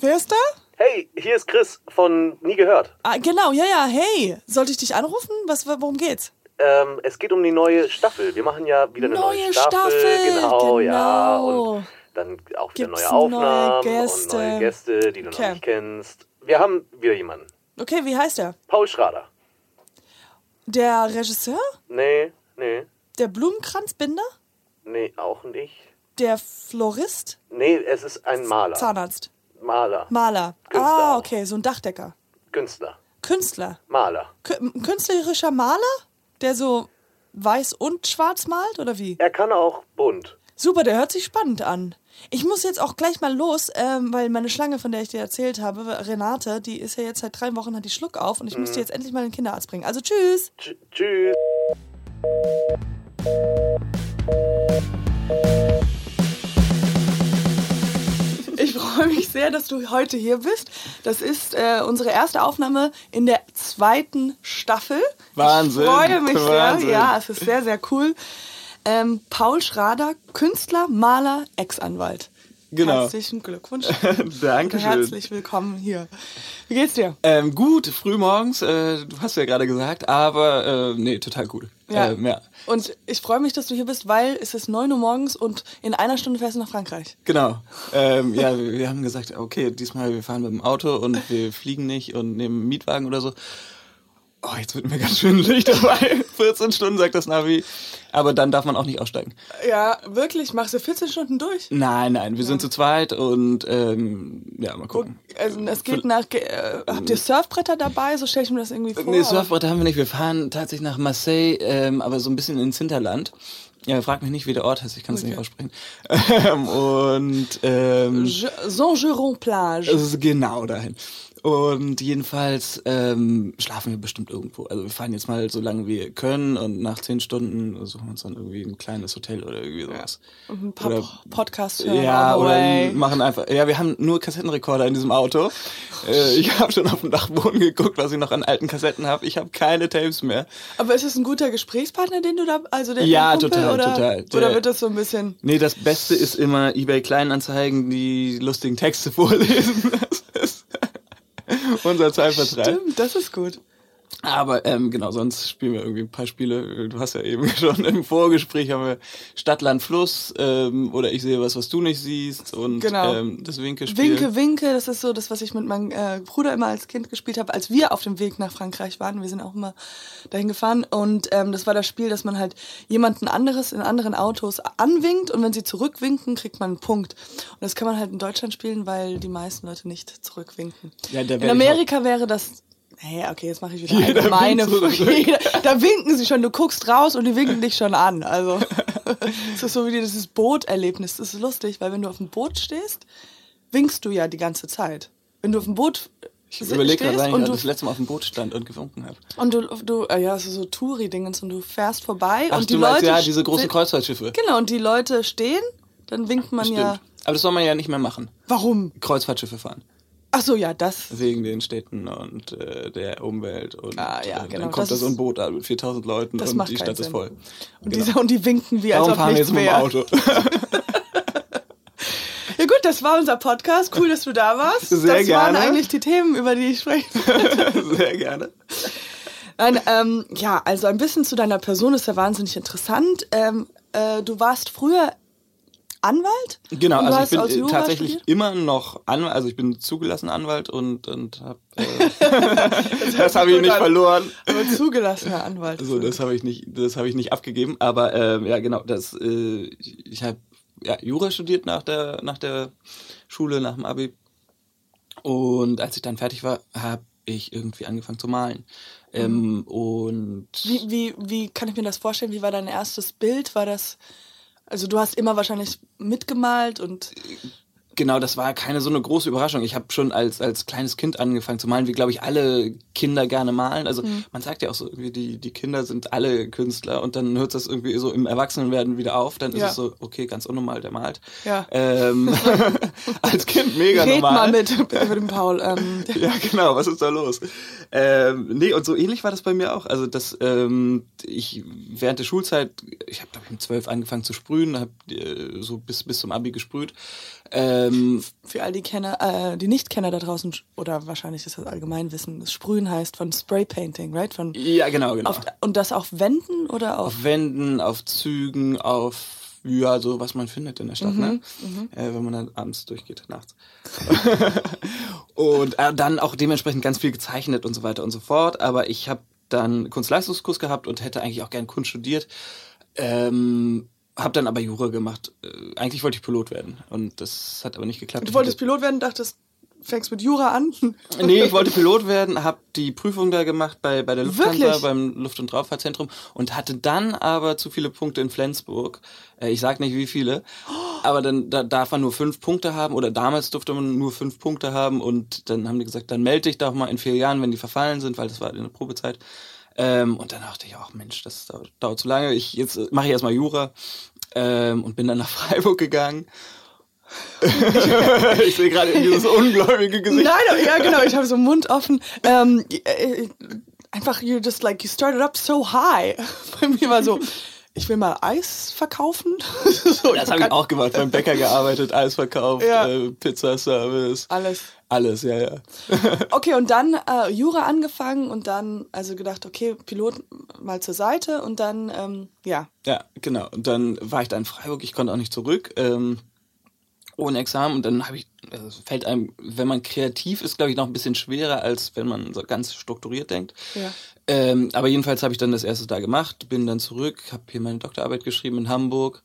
Wer ist da? Hey, hier ist Chris von Nie gehört. Ah, genau, ja, ja, hey. Sollte ich dich anrufen? Was, worum geht's? Ähm, es geht um die neue Staffel. Wir machen ja wieder eine neue, Neue Staffel. Staffel, Genau, ja. genau. Und dann auch wieder Gibt's neue neue Aufnahmen Gäste? und neue Gäste, die du Okay. noch nicht kennst. Wir haben wieder jemanden. Okay, wie heißt der? Paul Schrader. Der Regisseur? Nee, nee, Der Blumenkranzbinder? nee, auch nicht. Der Florist? Nee, es ist ein Maler. Zahnarzt? Maler. Maler? Künstler Ah, auch. okay, so ein Dachdecker. Künstler. Künstler? Maler. Künstlerischer Maler? Der so weiß und schwarz malt oder wie? Er kann auch bunt. Super, der hört sich spannend an. Ich muss jetzt auch gleich mal los, ähm, weil meine Schlange, von der ich dir erzählt habe, Renate, die ist ja jetzt seit drei Wochen, hat die Schluck auf und ich muss die jetzt endlich mal in den Kinderarzt bringen. Also tschüss. Tsch tschüss. Freue mich sehr, dass du heute hier bist. Das ist äh, unsere erste Aufnahme in der zweiten Staffel. Wahnsinn, Ich freue mich Wahnsinn. sehr. Ja, es ist sehr, sehr cool. Ähm, Paul Schrader, Künstler, Maler, Ex-Anwalt. Genau. Herzlichen Glückwunsch. Dankeschön. Herzlich willkommen hier. Wie geht's dir? Ähm, gut, früh morgens, äh, du hast ja gerade gesagt, aber äh, nee, total cool. Ja. Ähm, ja. Und ich freue mich, dass du hier bist, weil es ist 9 Uhr morgens und in einer Stunde fährst du nach Frankreich. Genau. Ähm, ja, wir, wir haben gesagt, okay, diesmal wir fahren mit dem Auto und wir fliegen nicht und nehmen einen Mietwagen oder so. Oh, jetzt wird mir ganz schwindelig dabei. 14 Stunden sagt das Navi. Aber dann darf man auch nicht aussteigen. Ja, wirklich? Machst du 14 Stunden durch? Nein, nein, wir sind zu zweit und ähm, ja, mal gucken. Also es geht nach. Äh, habt ihr Surfbretter dabei? So stelle ich mir das irgendwie vor. Nee, Surfbretter haben wir nicht. Wir fahren tatsächlich nach Marseille, ähm, aber so ein bisschen ins Hinterland. Ja, frag mich nicht, wie der Ort heißt, ich kann es nicht aussprechen. Ähm, und ähm, Saint-Geron-Plage. genau dahin. Und jedenfalls ähm, schlafen wir bestimmt irgendwo. Also wir fahren jetzt mal so lange wir können und nach zehn Stunden suchen wir uns dann irgendwie ein kleines Hotel oder irgendwie sowas. Ein paar Oder- Po- Podcasts hören. Ja, oder machen einfach. Ja, wir haben nur Kassettenrekorder in diesem Auto. Äh, ich habe schon auf dem Dachboden geguckt, was ich noch an alten Kassetten habe. Ich habe keine Tapes mehr. Aber ist es ein guter Gesprächspartner, den du da. Also der Ja, Kumpel, total, oder, total. Oder Der- wird das so ein bisschen. Nee, das Beste ist immer eBay Kleinanzeigen, die lustigen Texte vorlesen. Das ist unser Zeitvertreib. Stimmt, das ist gut. Aber ähm, genau, sonst spielen wir irgendwie ein paar Spiele. Du hast ja eben schon im Vorgespräch haben wir Stadt, Land, Fluss ähm, oder ich sehe was, was du nicht siehst und Genau. ähm, das Winke-Spiel. Winke, Winke, das ist so das, was ich mit meinem äh, Bruder immer als Kind gespielt habe, als wir auf dem Weg nach Frankreich waren. Wir sind auch immer dahin gefahren und ähm, das war das Spiel, dass man halt jemanden anderes in anderen Autos anwinkt und wenn sie zurückwinken, kriegt man einen Punkt. Und das kann man halt in Deutschland spielen, weil die meisten Leute nicht zurückwinken. Ja, in Amerika wäre das Hey, okay, jetzt mache ich wieder Jeder allgemeine. Jeder- da winken sie schon, du guckst raus und die winken dich schon an. Also, es ist so wie dieses Booterlebnis. Das ist lustig, weil wenn du auf dem Boot stehst, winkst du ja die ganze Zeit. Wenn du auf dem Boot Ich überlege gerade, wann ich das letzte Mal auf dem Boot stand und gewunken habe. und du, du äh, ja, ist so Touri-Dingens und du fährst vorbei Ach, und die du meinst Leute ja diese großen Kreuzfahrtschiffe. Genau, und die Leute stehen, dann winkt man Stimmt. ja. Aber das soll man ja nicht mehr machen. Warum? Kreuzfahrtschiffe fahren. Ach so, ja, das. Wegen den Städten und äh, der Umwelt. Und Ah, ja, äh, genau, dann kommt das da so ein ist- Boot an mit 4000 Leuten Das und die Stadt ist Sinn. voll. Und, Genau. diese, und die winken wie, als Darum ob fahren wir jetzt mit dem. Auto. Ja gut, das war unser Podcast. Cool, dass du da warst. Sehr das waren gerne. eigentlich die Themen, über die ich spreche. Sehr gerne. Nein, ähm, ja, also ein bisschen zu deiner Person ist ja wahnsinnig interessant. Ähm, äh, du warst früher Anwalt? Genau, also ich bin äh, tatsächlich studiert? immer noch Anwalt, also ich bin zugelassener Anwalt und, und hab, äh, das habe ich nicht an. verloren. Aber zugelassener Anwalt. Also das habe ich nicht, das habe ich nicht abgegeben. Aber ähm, ja, genau, das. Äh, ich habe ja, Jura studiert nach der nach der Schule, nach dem Abi. Und als ich dann fertig war, habe ich irgendwie angefangen zu malen. Ähm, und wie, wie, wie kann ich mir das vorstellen? Wie war dein erstes Bild? War das. Also du hast immer wahrscheinlich mitgemalt und genau, das war keine so eine große Überraschung. Ich habe schon als als kleines Kind angefangen zu malen, wie glaube ich alle Kinder gerne malen. Also man sagt ja auch so irgendwie die die Kinder sind alle Künstler und dann hört das irgendwie so im Erwachsenenwerden wieder auf. Dann ist Ja. es so okay, ganz unnormal, der malt. Ja. Ähm, als Kind mega red normal. mal mit, mit dem Paul. Ähm, Ja, genau, was ist da los? ähm, nee, und so ähnlich war das bei mir auch. Also, dass ähm, ich während der Schulzeit, ich habe, glaube ich, mit zwölf angefangen zu sprühen, habe äh, so bis, bis zum Abi gesprüht. Ähm, Für all die Kenner, äh, die Nicht-Kenner da draußen, oder wahrscheinlich ist das Allgemeinwissen, das Sprühen heißt von Spray Painting, right? Von, ja, genau, genau. auf, und das auf Wänden oder auf? auf Wänden, auf Zügen, auf ja, so was man findet in der Stadt, ne? Äh, wenn man dann abends durchgeht, nachts. und äh, dann auch dementsprechend ganz viel gezeichnet und so weiter und so fort. Aber ich habe dann Kunstleistungskurs gehabt und hätte eigentlich auch gern Kunst studiert. Ähm, habe dann aber Jura gemacht. Äh, eigentlich wollte ich Pilot werden und das hat aber nicht geklappt. Du wolltest Pilot werden, dachtest, fängst mit Jura an? Nee, ich wollte Pilot werden, habe die Prüfung da gemacht bei, bei der Lufthansa, Wirklich? beim Luft- und Raumfahrtzentrum und hatte dann aber zu viele Punkte in Flensburg. Äh, ich sag nicht wie viele, aber dann da darf man nur fünf Punkte haben oder damals durfte man nur fünf Punkte haben und dann haben die gesagt, dann melde dich doch mal in vier Jahren, wenn die verfallen sind, weil das war in der Probezeit. Ähm, und dann dachte ich auch, Mensch, das dauert, dauert zu lange. Ich jetzt äh, mache ich erstmal Jura ähm, und bin dann nach Freiburg gegangen. ich sehe gerade dieses ungläubige Gesicht. Nein, ja genau, ich habe so Mund offen. Ähm, äh, einfach, you just like, you started up so high. Bei mir war so, ich will mal Eis verkaufen. so, Das habe ich auch gemacht, beim Bäcker gearbeitet, Eis verkauft, Ja. äh, Pizzaservice. Alles. Alles, ja, ja. Okay, und dann äh, Jura angefangen und dann also gedacht, okay, Pilot mal zur Seite und dann, ähm, ja. Ja, genau. Und dann war ich da in Freiburg, ich konnte auch nicht zurück, ähm, ohne Examen. Und dann habe ich, also fällt einem, wenn man kreativ ist, glaube ich, noch ein bisschen schwerer, als wenn man so ganz strukturiert denkt. Ja. Ähm, aber jedenfalls habe ich dann das erste da gemacht, bin dann zurück, habe hier meine Doktorarbeit geschrieben in Hamburg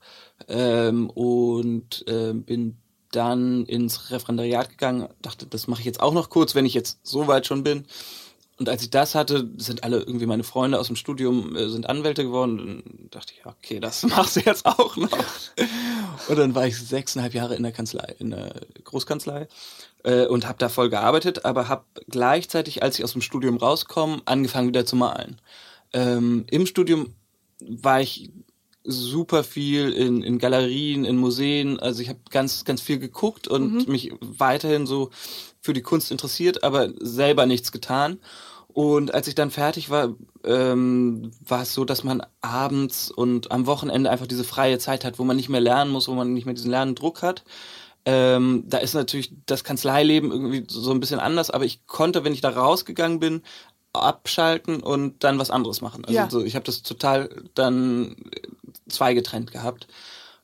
ähm, und ähm, bin dann ins Referendariat gegangen, dachte, das mache ich jetzt auch noch kurz, wenn ich jetzt so weit schon bin. Und als ich das hatte, sind alle irgendwie meine Freunde aus dem Studium äh, sind Anwälte geworden. Dann dachte ich, okay, das machst du jetzt auch noch. Und dann war ich sechseinhalb Jahre in der Kanzlei, in der Großkanzlei äh, und habe da voll gearbeitet, aber habe gleichzeitig, als ich aus dem Studium rauskomme, angefangen wieder zu malen. Ähm, Im Studium war ich super viel in, in Galerien, in Museen. Also ich habe ganz, ganz viel geguckt und mich weiterhin so für die Kunst interessiert, aber selber nichts getan. Und als ich dann fertig war, ähm, war es so, dass man abends und am Wochenende einfach diese freie Zeit hat, wo man nicht mehr lernen muss, wo man nicht mehr diesen Lernendruck hat. Ähm, da ist natürlich das Kanzleileben irgendwie so ein bisschen anders, aber ich konnte, wenn ich da rausgegangen bin, abschalten und dann was anderes machen. Also Ja. so, ich habe das total dann zweigetrennt gehabt.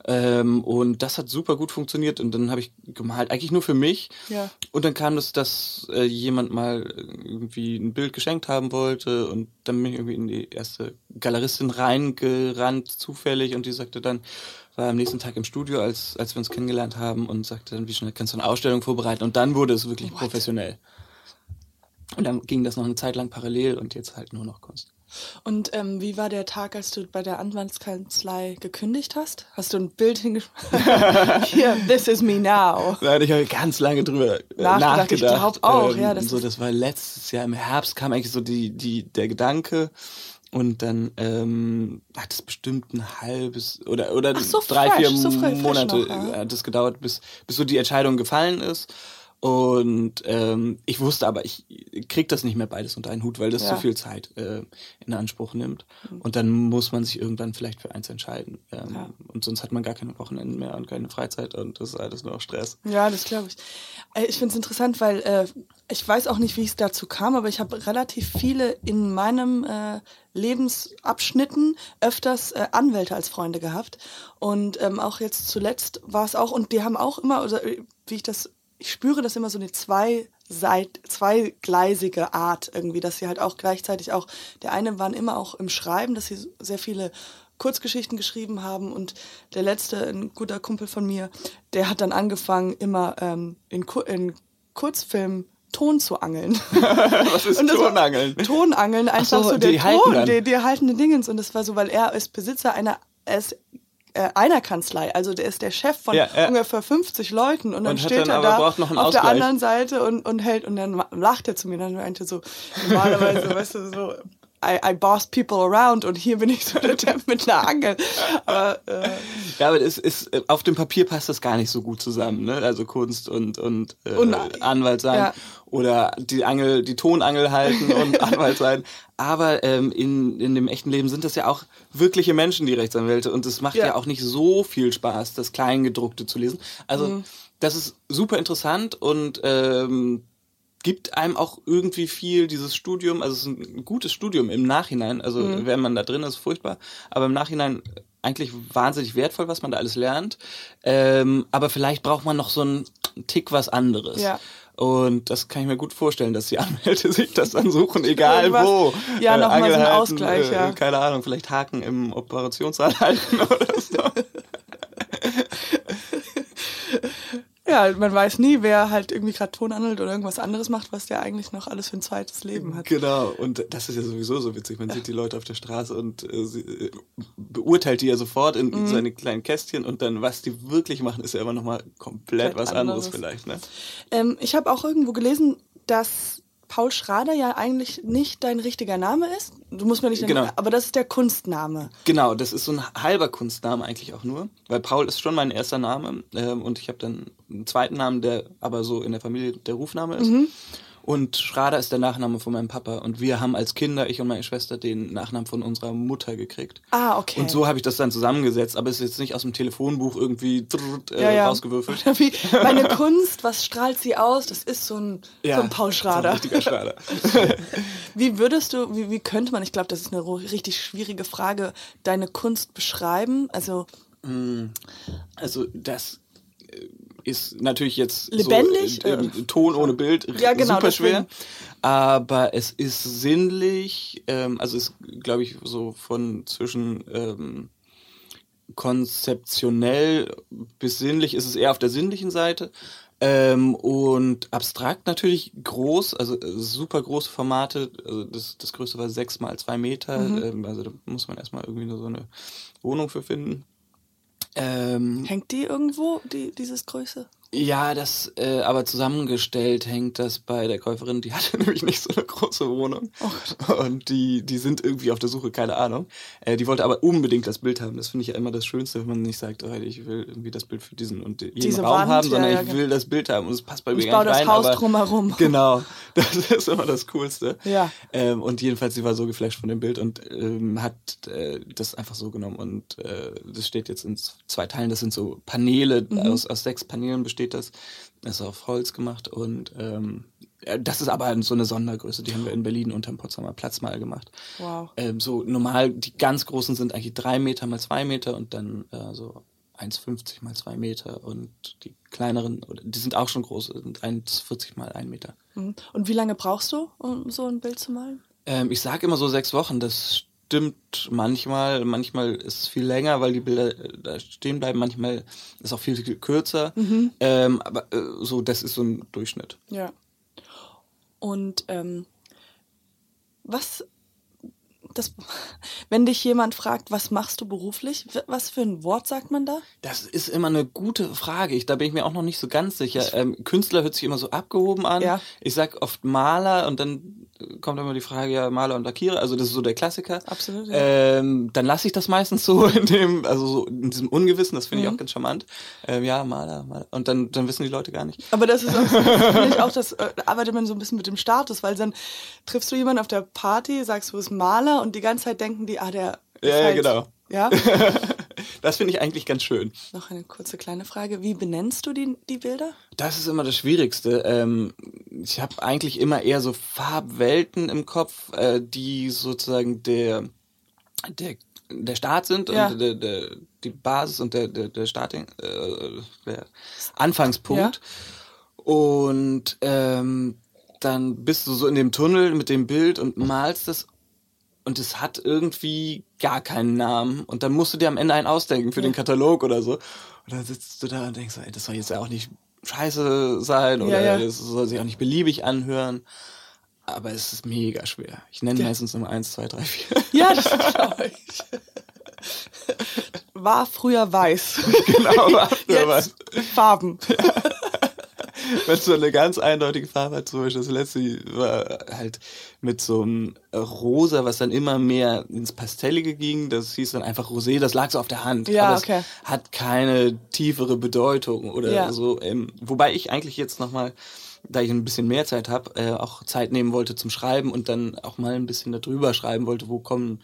Ähm, und das hat super gut funktioniert und dann habe ich gemalt, eigentlich nur für mich. Ja. Und dann kam das, dass äh, jemand mal irgendwie ein Bild geschenkt haben wollte und dann bin ich irgendwie in die erste Galeristin reingerannt, zufällig, und die sagte dann, war am nächsten Tag im Studio, als, als wir uns kennengelernt haben und sagte dann, wie schnell kannst du eine Ausstellung vorbereiten? Und dann wurde es wirklich professionell. Und dann ging das noch eine Zeit lang parallel und jetzt halt nur noch Kunst. Und ähm, wie war der Tag, als du bei der Anwaltskanzlei gekündigt hast? Hast du ein Bild hingeschrieben? Hier, this is me now. Hatte ich habe ganz lange drüber äh, Nachgedacht, nachgedacht. ich glaub auch, ja, das so, das war letztes Jahr im Herbst kam eigentlich so die, die, der Gedanke. Und dann ähm, hat es bestimmt ein halbes oder oder so drei, fresh, vier so Monate noch, ja. hat es gedauert, bis, bis so die Entscheidung gefallen ist. Und ähm, ich wusste aber, ich krieg das nicht mehr beides unter einen Hut, weil das Ja. Mhm. so viel Zeit äh, in Anspruch nimmt. Und dann muss man sich irgendwann vielleicht für eins entscheiden. Ähm, Ja. Und sonst hat man gar keine Wochenenden mehr und keine Freizeit und das ist alles nur noch Stress. Ja, das glaube ich. Äh, Ich finde es interessant, weil äh, ich weiß auch nicht, wie es dazu kam, aber ich habe relativ viele in meinem äh, Lebensabschnitten öfters äh, Anwälte als Freunde gehabt. Und ähm, auch jetzt zuletzt war es auch, und die haben auch immer, also, äh, wie ich das, ich spüre das immer so eine zwei Seit, zweigleisige Art irgendwie, dass sie halt auch gleichzeitig auch, der eine waren immer auch im Schreiben, dass sie sehr viele Kurzgeschichten geschrieben haben und der letzte, ein guter Kumpel von mir, der hat dann angefangen, immer ähm, in, Ku in Kurzfilmen Ton zu angeln. Was ist Tonangeln? Tonangeln, einfach so, so, der Ton, die, die haltende Dingens. Und das war so, weil er ist Besitzer einer, er ist äh, einer Kanzlei, also der ist der Chef von Ja, ja. ungefähr 50 Leuten und dann Und steht dann er da auf der Ausgleich. anderen Seite und, und hält und dann lacht er zu mir, dann meinte so, normalerweise, weißt du, so I, I boss people around und hier bin ich so der Typ mit einer Angel. Aber, äh, Ja, aber es ist, auf dem Papier passt das gar nicht so gut zusammen, ne? Also Kunst und, und, äh, Und- Anwalt sein. ja. Oder die Angel, die Tonangel halten und Anwalt sein. Aber ähm, in, in dem echten Leben sind das ja auch wirkliche Menschen, die Rechtsanwälte. Und es macht ja. Ja. auch nicht so viel Spaß, das Kleingedruckte zu lesen. Also das ist super interessant und ähm, gibt einem auch irgendwie viel dieses Studium, also es ist ein gutes Studium im Nachhinein, also wenn man da drin ist, furchtbar, aber im Nachhinein eigentlich wahnsinnig wertvoll, was man da alles lernt. Ähm, aber vielleicht braucht man noch so einen Tick was anderes. Ja. Und das kann ich mir gut vorstellen, dass die Anwälte sich das dann suchen, egal Irgendwas- wo. ja, noch mal so halten, Ausgleich, äh, ja. Keine Ahnung, vielleicht Haken im Operationssaal halten oder so. Ja, man weiß nie, wer halt irgendwie gerade Tonhandelt oder irgendwas anderes macht, was der eigentlich noch alles für ein zweites Leben hat. Genau, und das ist ja sowieso so witzig. Man sieht die Leute auf der Straße und äh, sie, äh, beurteilt die ja sofort in Mhm. seine kleinen Kästchen und dann, was die wirklich machen, ist ja immer nochmal komplett Komplett was anderes, anderes. vielleicht. Ne? Ähm, ich habe auch irgendwo gelesen, dass Paul Schrader ja eigentlich nicht dein richtiger Name ist. Du musst mir nicht, Genau. aber das ist der Kunstname. Genau, das ist so ein halber Kunstname eigentlich auch nur, weil Paul ist schon mein erster Name ähm, und ich habe dann einen zweiten Namen, der aber so in der Familie der Rufname ist. Mhm. Und Schrader ist der Nachname von meinem Papa und wir haben als Kinder, ich und meine Schwester, den Nachnamen von unserer Mutter gekriegt. Ah, okay. Und so habe ich das dann zusammengesetzt, aber es ist jetzt nicht aus dem Telefonbuch irgendwie äh, ja, ja. rausgewürfelt. Wie, meine Kunst, was strahlt sie aus? Das ist so ein, so ein Paul Schrader. So ein richtiger Schrader. Wie würdest du, wie, wie könnte man, ich glaube, das ist eine richtig schwierige Frage, deine Kunst beschreiben? Also Also das äh, ist natürlich jetzt Lebendig? so, äh, äh, Ton ohne Bild Ja, genau, super schwer, aber es ist sinnlich, ähm, also ist glaube ich so von zwischen ähm, konzeptionell bis sinnlich ist es eher auf der sinnlichen Seite. Ähm, und abstrakt natürlich groß, also äh, super große Formate. Also das, das größte war sechs mal zwei Meter. Mhm. Ähm, also da muss man erstmal irgendwie nur so eine Wohnung für finden. Ähm, hängt die irgendwo, die, dieses Größe? Ja, das äh, aber zusammengestellt hängt das bei der Käuferin. Die hatte nämlich nicht so eine große Wohnung. und die, die sind irgendwie auf der Suche, keine Ahnung. Äh, die wollte aber unbedingt das Bild haben. Das finde ich ja immer das Schönste, wenn man nicht sagt, oh, ich will irgendwie das Bild für diesen und jeden Diese Raum Wand, haben, ja, sondern ja, ich genau. will das Bild haben. Und es passt bei mir Ich gar baue nicht das rein. Haus aber drumherum. Genau, das ist immer das Coolste. Ja. Ähm, und jedenfalls, sie war so geflasht von dem Bild und ähm, hat äh, das einfach so genommen. Und äh, das steht jetzt in zwei Teilen. Das sind so Paneele, Mhm. aus, aus sechs Paneelen besteht das. Das ist auf Holz gemacht. Und ähm, äh, das ist aber so eine Sondergröße. Die haben wir in Berlin unterm Potsdamer Platz mal gemacht. Wow. Ähm, so normal, die ganz großen sind eigentlich drei Meter mal zwei Meter und dann äh, so 1,50 mal zwei Meter. Und die kleineren, oder die sind auch schon groß, sind 1,40 mal ein Meter. Mhm. Und wie lange brauchst du, um so ein Bild zu malen? Ähm, ich sage immer so sechs Wochen. Das stimmt manchmal. Manchmal ist es viel länger, weil die Bilder äh, da stehen bleiben. Manchmal ist auch viel, viel kürzer. Ähm, aber äh, so, das ist so ein Durchschnitt. Ja. Und ähm, was, das, wenn dich jemand fragt, was machst du beruflich, was für ein Wort sagt man da? Das ist immer eine gute Frage. Ich, da bin ich mir auch noch nicht so ganz sicher. Ähm, Künstler hört sich immer so abgehoben an. Ja. Ich sag oft Maler und dann äh, kommt immer die Frage, ja, Maler und Lackierer. Also das ist so der Klassiker. Absolut, ja. Ähm, dann lasse ich das meistens so in dem, also so in diesem Ungewissen. Das finde ich Mhm. auch ganz charmant. Ähm, ja, Maler, Maler. Und dann, dann wissen die Leute gar nicht. Aber das ist auch, das ich auch, das äh, arbeitet man so ein bisschen mit dem Status, weil dann triffst du jemanden auf der Party, sagst du bist Maler und die ganze Zeit denken die, ah, der ist Ja, ja, halt, genau. Ja? Das finde ich eigentlich ganz schön. Noch eine kurze kleine Frage. Wie benennst du die, die Bilder? Das ist immer das Schwierigste. Ähm, ich habe eigentlich immer eher so Farbwelten im Kopf, äh, die sozusagen der, der, der Start sind Ja. und der, der, die Basis und der, der, der Starting, äh, der Anfangspunkt. Und ähm, dann bist du so in dem Tunnel mit dem Bild und malst das und es hat irgendwie gar keinen Namen. Und dann musst du dir am Ende einen ausdenken für den Katalog oder so. Und dann sitzt du da und denkst, ey, das soll jetzt ja auch nicht scheiße sein oder Ja, ja. das soll sich auch nicht beliebig anhören. Aber es ist mega schwer. Ich nenne Ja. meistens Nummer eins, zwei, drei, vier. Ja, das glaube ich. War früher weiß. genau, was, Jetzt was. Farben. Wenn so eine ganz eindeutige Farbe hat, zum Beispiel das letzte war halt mit so einem Rosa, was dann immer mehr ins Pastellige ging. Das hieß dann einfach Rosé, das lag so auf der Hand. Ja, aber okay. es hat keine tiefere Bedeutung oder Ja. so. Ähm, wobei ich eigentlich jetzt nochmal, da ich ein bisschen mehr Zeit habe, äh, auch Zeit nehmen wollte zum Schreiben und dann auch mal ein bisschen darüber schreiben wollte, wo kommen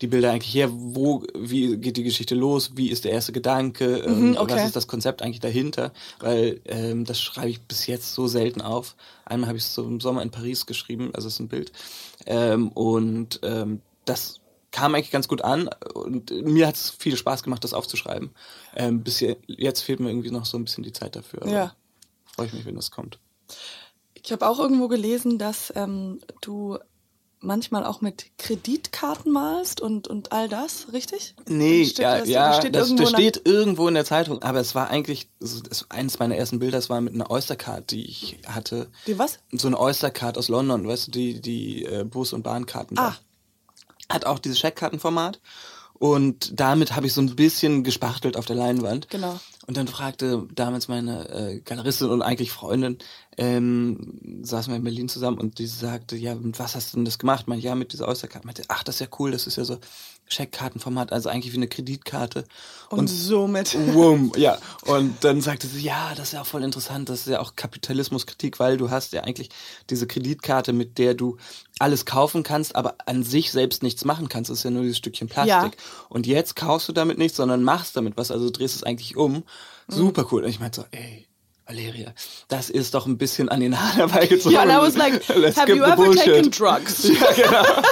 die Bilder eigentlich her, wo, wie geht die Geschichte los, wie ist der erste Gedanke, ähm, Mhm, okay. was ist das Konzept eigentlich dahinter, weil ähm, das schreibe ich bis jetzt so selten auf. Einmal habe ich es so im Sommer in Paris geschrieben, also es ist ein Bild ähm, und ähm, das kam eigentlich ganz gut an und mir hat es viel Spaß gemacht, das aufzuschreiben. Ähm, bis je, jetzt fehlt mir irgendwie noch so ein bisschen die Zeit dafür. aber Ja. Freue ich mich, wenn das kommt. Ich habe auch irgendwo gelesen, dass ähm, du manchmal auch mit Kreditkarten malst und, und all das, richtig? Nee, Steht ja, das- ja, steht das, irgendwo das steht irgendwo in der Zeitung, aber es war eigentlich, das, eines meiner ersten Bilder, das war mit einer Oystercard, die ich hatte. Die was? So eine Oystercard aus London, weißt du, die, die äh, Bus- und Bahnkarten. da. Ah. Hat auch dieses Scheckkartenformat. Und damit habe ich so ein bisschen gespachtelt auf der Leinwand. Genau. Und dann fragte damals meine äh, Galeristin und eigentlich Freundin, ähm, saßen wir in Berlin zusammen und die sagte, ja, mit was hast du denn das gemacht? Meinte, ja, mit dieser Oysterkarte. Meinte, ach, das ist ja cool, das ist ja so Scheckkartenformat, also eigentlich wie eine Kreditkarte. Und, somit. Wumm, ja. Und dann sagte sie, ja, das ist ja auch voll interessant, das ist ja auch Kapitalismuskritik, weil du hast ja eigentlich diese Kreditkarte, mit der du alles kaufen kannst, aber an sich selbst nichts machen kannst. Das ist ja nur dieses Stückchen Plastik. Ja. Und jetzt kaufst du damit nichts, sondern machst damit was, also drehst es eigentlich um. Super cool. Und ich meinte so, ey, Valeria, das ist doch ein bisschen an den Haaren herbeigezogen. Ja, and I was like, have you ever bullshit. taken drugs? Ja, genau.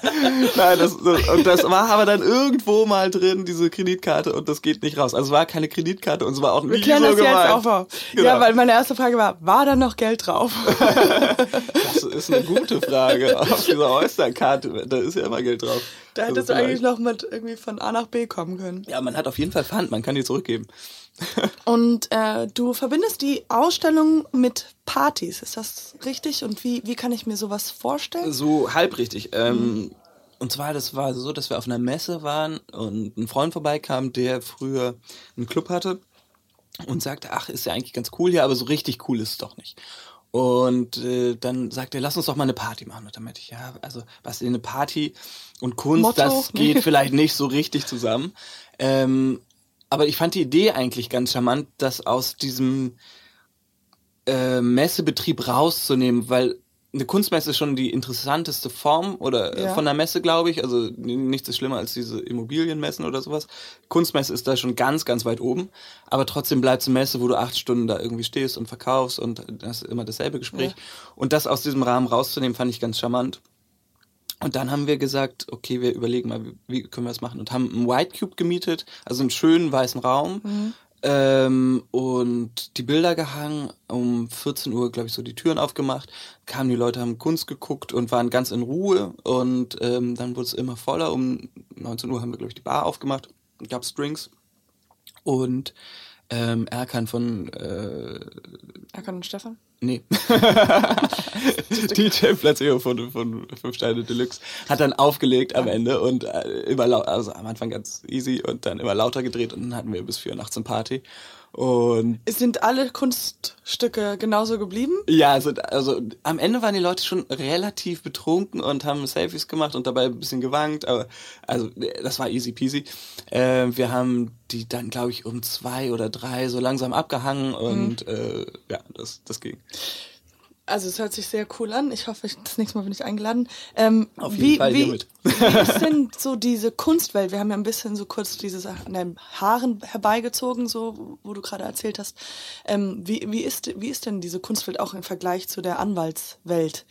Nein, das, das, und das war aber dann irgendwo mal drin, diese Kreditkarte, und das geht nicht raus. Also es war keine Kreditkarte und es war auch Wir nie klären so das gemeint. jetzt auch auf. Genau. Ja, weil meine erste Frage war, war da noch Geld drauf? Das ist eine gute Frage. Auf dieser Oysterkarte, da ist ja immer Geld drauf. Da Also hättest du eigentlich noch mit irgendwie von A nach B kommen können. Ja, man hat auf jeden Fall Pfand, man kann die zurückgeben. Und äh, du verbindest die Ausstellung mit Partys, ist das richtig? Und wie, wie kann ich mir sowas vorstellen? So halb richtig. Ähm, und zwar, das war so, dass wir auf einer Messe waren und ein Freund vorbeikam, der früher einen Club hatte und sagte, ach, ist ja eigentlich ganz cool hier, aber so richtig cool ist es doch nicht. Und äh, dann sagte er, lass uns doch mal eine Party machen. Und dann meinte ich, ja, also was in eine Party und Kunst, Motto, das geht vielleicht nicht so richtig zusammen. Ähm, aber ich fand die Idee eigentlich ganz charmant, das aus diesem äh, Messebetrieb rauszunehmen, weil eine Kunstmesse ist schon die interessanteste Form oder äh, Ja. von der Messe, glaube ich. Also nichts ist schlimmer als diese Immobilienmessen oder sowas. Kunstmesse ist da schon ganz, ganz weit oben. Aber trotzdem bleibt es eine Messe, wo du acht Stunden da irgendwie stehst und verkaufst und das ist immer dasselbe Gespräch. Ja. Und das aus diesem Rahmen rauszunehmen, fand ich ganz charmant. Und dann haben wir gesagt, okay, wir überlegen mal, wie- können wir das machen? Und haben einen White Cube gemietet, also einen schönen weißen Raum. Ähm, und die Bilder gehangen, um 14 Uhr, glaube ich, so die Türen aufgemacht, kamen die Leute, haben Kunst geguckt und waren ganz in Ruhe und ähm, dann wurde es immer voller. Um 19 Uhr haben wir, glaube ich, die Bar aufgemacht, gab Drinks und ähm, Erkan von äh, Erkan und Stefan? Nee. DJ Platzeo von, von Fünf Sterne Deluxe hat dann aufgelegt am Ende und äh, immer laut, also am Anfang ganz easy und dann immer lauter gedreht und dann hatten wir bis vier nachts eine Party. Und sind alle Kunststücke genauso geblieben? ja, also, also am Ende waren die Leute schon relativ betrunken und haben Selfies gemacht und dabei ein bisschen gewankt, aber also das war easy peasy. Äh, wir haben die dann, glaube ich, um zwei oder drei so langsam abgehangen und äh, ja, das, das ging. Also es hört sich sehr cool an. Ich hoffe, ich, das nächste Mal bin ich eingeladen. Ähm, Auf jeden wie, Fall wie, hier mit. wie ist denn so diese Kunstwelt? Wir haben ja ein bisschen so kurz diese Sache an deinen Haaren herbeigezogen, so wo du gerade erzählt hast. Ähm, wie, wie, ist, wie ist denn diese Kunstwelt auch im Vergleich zu der Anwaltswelt,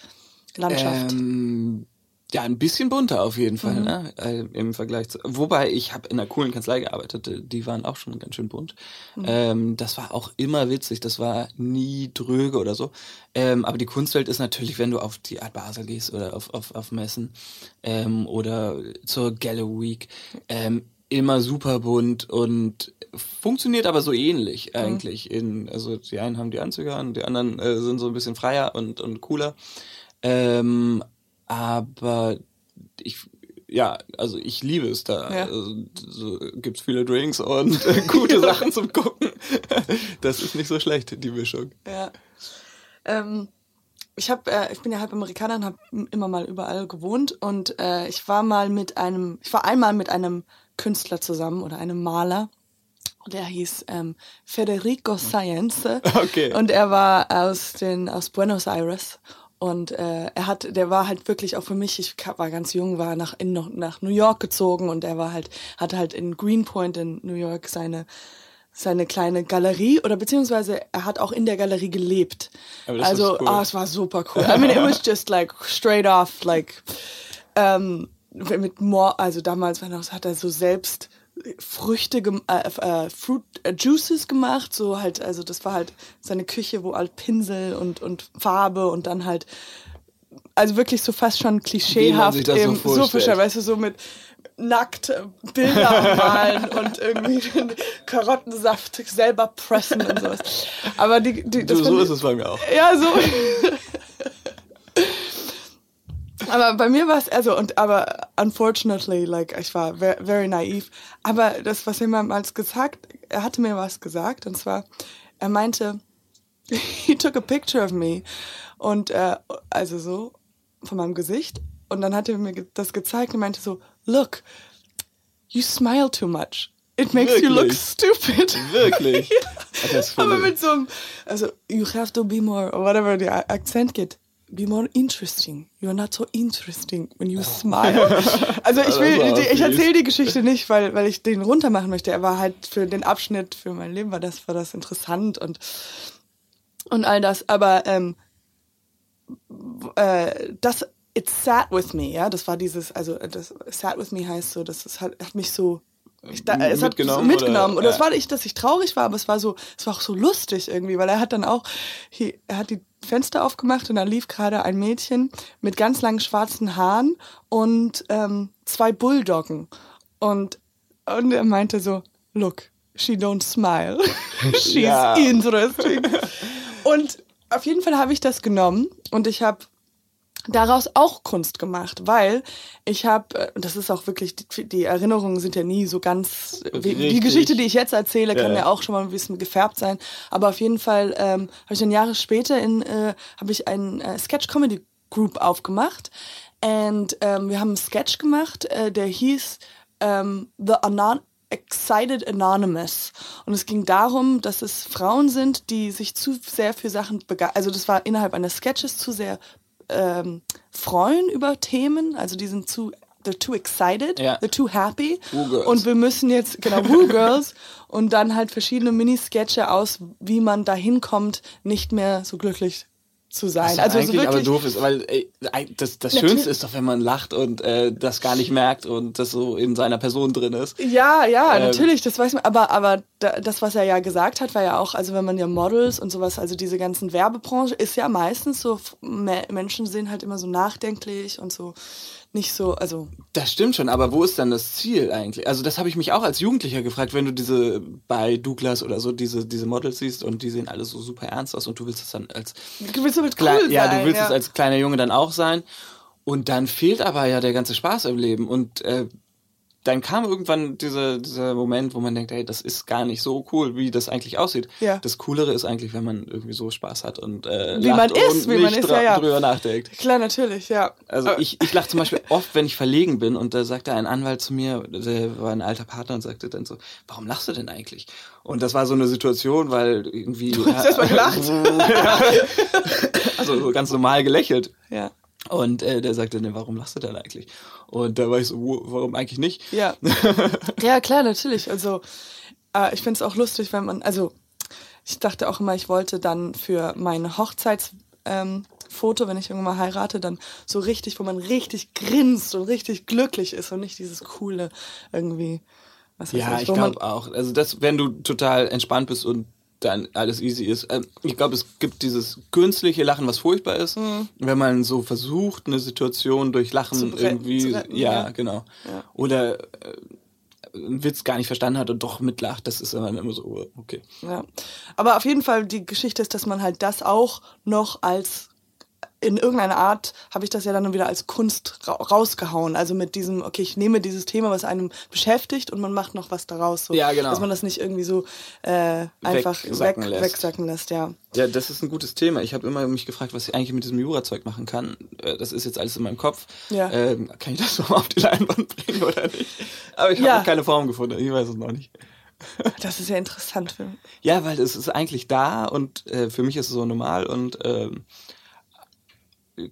Landschaft? Ähm, ja, ein bisschen bunter auf jeden Fall, Mhm. ne? Äh, Im Vergleich zu. Wobei, ich habe in einer coolen Kanzlei gearbeitet, äh, die waren auch schon ganz schön bunt. Mhm. Ähm, das war auch immer witzig, das war nie dröge oder so. Ähm, aber die Kunstwelt ist natürlich, wenn du auf die Art Basel gehst oder auf, auf, auf Messen ähm, oder zur Gallo Week, ähm, immer super bunt und funktioniert aber so ähnlich eigentlich. In, also die einen haben die Anzüge an, die anderen äh, sind so ein bisschen freier und, und cooler. Ähm, aber ich, ja, also ich liebe es da. Ja. Also, so, gibt's viele Drinks und äh, gute Sachen zum Gucken. Das ist nicht so schlecht, die Mischung. Ja. Ähm, ich hab, äh, ich bin ja halb Amerikaner und habe immer mal überall gewohnt und äh, ich war mal mit einem, ich war einmal mit einem Künstler zusammen oder einem Maler. Der hieß ähm, Federico Science Okay. und er war aus den aus Buenos Aires und äh, er hat, der war halt wirklich auch für mich. Ich war ganz jung, war nach in nach New York gezogen und er war halt hatte halt in Greenpoint in New York seine seine kleine Galerie oder beziehungsweise er hat auch in der Galerie gelebt. Also, cool. ah, es war super cool. I mean, it was just like straight off, like ähm, mit more, also damals war noch, hat er so selbst Früchte, äh, äh, Fruit äh, Juices gemacht, so halt, also das war halt seine Küche, wo halt Pinsel und und Farbe und dann halt also wirklich so fast schon klischeehaft das so im- vorstellt. vorstellt, weißt du, so mit nackt äh, Bilder malen und irgendwie Karottensaft selber pressen und sowas. Aber die, die das so fand ist es bei mir auch. ja, so. aber bei mir war es, also, und, aber unfortunately, like, ich war very, naiv. Aber das, was er mir damals gesagt, er hatte mir was gesagt, und zwar, er meinte, he took a picture of me, und, äh, also so, von meinem Gesicht, und dann hat er mir das gezeigt und meinte so, look, you smile too much. It makes you look Wirklich? stupid. Wirklich. Ist Aber mit so einem, also, you have to be more, or whatever der Akzent geht. Be more interesting. You're not so interesting when you smile. Also ich Das will, die, ich erzähle die Geschichte nicht, weil, weil ich den runter machen möchte. Er war halt für den Abschnitt, für mein Leben war das, war das interessant und, und all das. Aber ähm, äh, das, it sat with me, ja, das war dieses, also das sat with me heißt so, das ist, hat, hat mich so ich, da, es hat so Mitgenommen mitgenommen. oder- Und das ja. war nicht, dass ich traurig war, aber es war so, es war auch so lustig irgendwie, weil er hat dann auch, he, er hat die Fenster aufgemacht und da lief gerade ein Mädchen mit ganz langen schwarzen Haaren und ähm, zwei Bulldoggen. Und, und er meinte so, look, she don't smile. She's Ja. interesting. und auf jeden Fall habe ich das genommen und ich habe daraus auch Kunst gemacht, weil ich habe, das ist auch wirklich, die, die Erinnerungen sind ja nie so ganz, wie, die. Geschichte, die ich jetzt erzähle, kann Ja. ja auch schon mal ein bisschen gefärbt sein, aber auf jeden Fall ähm, habe ich dann Jahre später in, äh, habe ich ein äh, Sketch-Comedy-Group aufgemacht und ähm, wir haben einen Sketch gemacht, äh, der hieß ähm, The Anon Excited Anonymous. Und es ging darum, dass es Frauen sind, die sich zu sehr für Sachen begeistern. Also das war innerhalb eines Sketches zu sehr ähm, freuen über Themen. Also die sind zu, they're too excited, Ja. they're too happy. Und wir müssen jetzt, genau, Woo Girls. und dann halt verschiedene Minisketche aus, wie man dahin kommt, nicht mehr so glücklich zu sein. Was also so eigentlich aber wirklich. doof ist, weil ey, das, das. Schönste ist doch, wenn man lacht und äh, das gar nicht merkt und das so in seiner Person drin ist. Ja, ja, Ähm, natürlich, das weiß man. Aber, aber da, das, was er ja gesagt hat, war ja auch, also wenn man ja Models und sowas, also diese ganzen Werbebranche ist ja meistens so, Menschen sind halt immer so nachdenklich und so nicht so, also Das stimmt schon, aber wo ist dann das Ziel eigentlich? Also das habe ich mich auch als Jugendlicher gefragt, wenn du diese bei Douglas oder so diese diese Models siehst und die sehen alle so super ernst aus und du willst es dann als du willst damit cool sein. ja, du willst ja. es als kleiner Junge dann auch sein und dann fehlt aber ja der ganze Spaß im Leben und äh, dann kam irgendwann dieser, dieser Moment, wo man denkt, hey, das ist gar nicht so cool, wie das eigentlich aussieht. Ja. Das Coolere ist eigentlich, wenn man irgendwie so Spaß hat und äh, Wie man ist, wie man ist, ja, ja. drüber nachdenkt. Klar, natürlich, ja. Also Aber- ich, ich lache zum Beispiel oft, wenn ich verlegen bin und da sagte ein Anwalt zu mir, der war ein alter Partner und sagte dann so, warum lachst du denn eigentlich? Und das war so eine Situation, weil irgendwie... Du hast erst mal gelacht. also so ganz normal gelächelt. ja. Und äh, der sagte, ne, warum lachst du denn eigentlich? Und da war ich so, wo- warum eigentlich nicht? Ja. ja, klar, natürlich. Also, äh, ich finde es auch lustig, wenn man, also, ich dachte auch immer, ich wollte dann für mein Hochzeitsfoto, ähm, Foto, wenn ich irgendwann mal heirate, dann so richtig, wo man richtig grinst und richtig glücklich ist und nicht dieses coole irgendwie, was Ja, ich, ich glaube auch. Also das, wenn du total entspannt bist und dann alles easy ist. Ähm, ich glaube, es gibt dieses künstliche Lachen, was furchtbar ist, wenn man so versucht, eine Situation durch Lachen Mhm. Irgendwie, retten, ja, ja. genau. Ja. Oder äh, einen Witz gar nicht verstanden hat und doch mitlacht, das ist dann immer so, oh, okay. Ja. Aber auf jeden Fall, die Geschichte ist, dass man halt das auch noch als in irgendeiner Art habe ich das ja dann wieder als Kunst ra rausgehauen. Also mit diesem, okay, ich nehme dieses Thema, was einem beschäftigt und man macht noch was daraus. So, Ja, genau. Dass man das nicht irgendwie so äh, einfach Wegsacken weg, lässt. wegsacken lässt, ja. Ja, das ist ein gutes Thema. Ich habe immer mich gefragt, was ich eigentlich mit diesem Jura-Zeug machen kann. Äh, Das ist jetzt alles in meinem Kopf. Ja. Ähm, kann ich das nochmal auf die Leinwand bringen oder nicht? Aber ich habe Ja. noch keine Form gefunden. Ich weiß es noch nicht. Das ist ja interessant für mich. Ja, weil es ist eigentlich da und äh, für mich ist es so normal und ähm,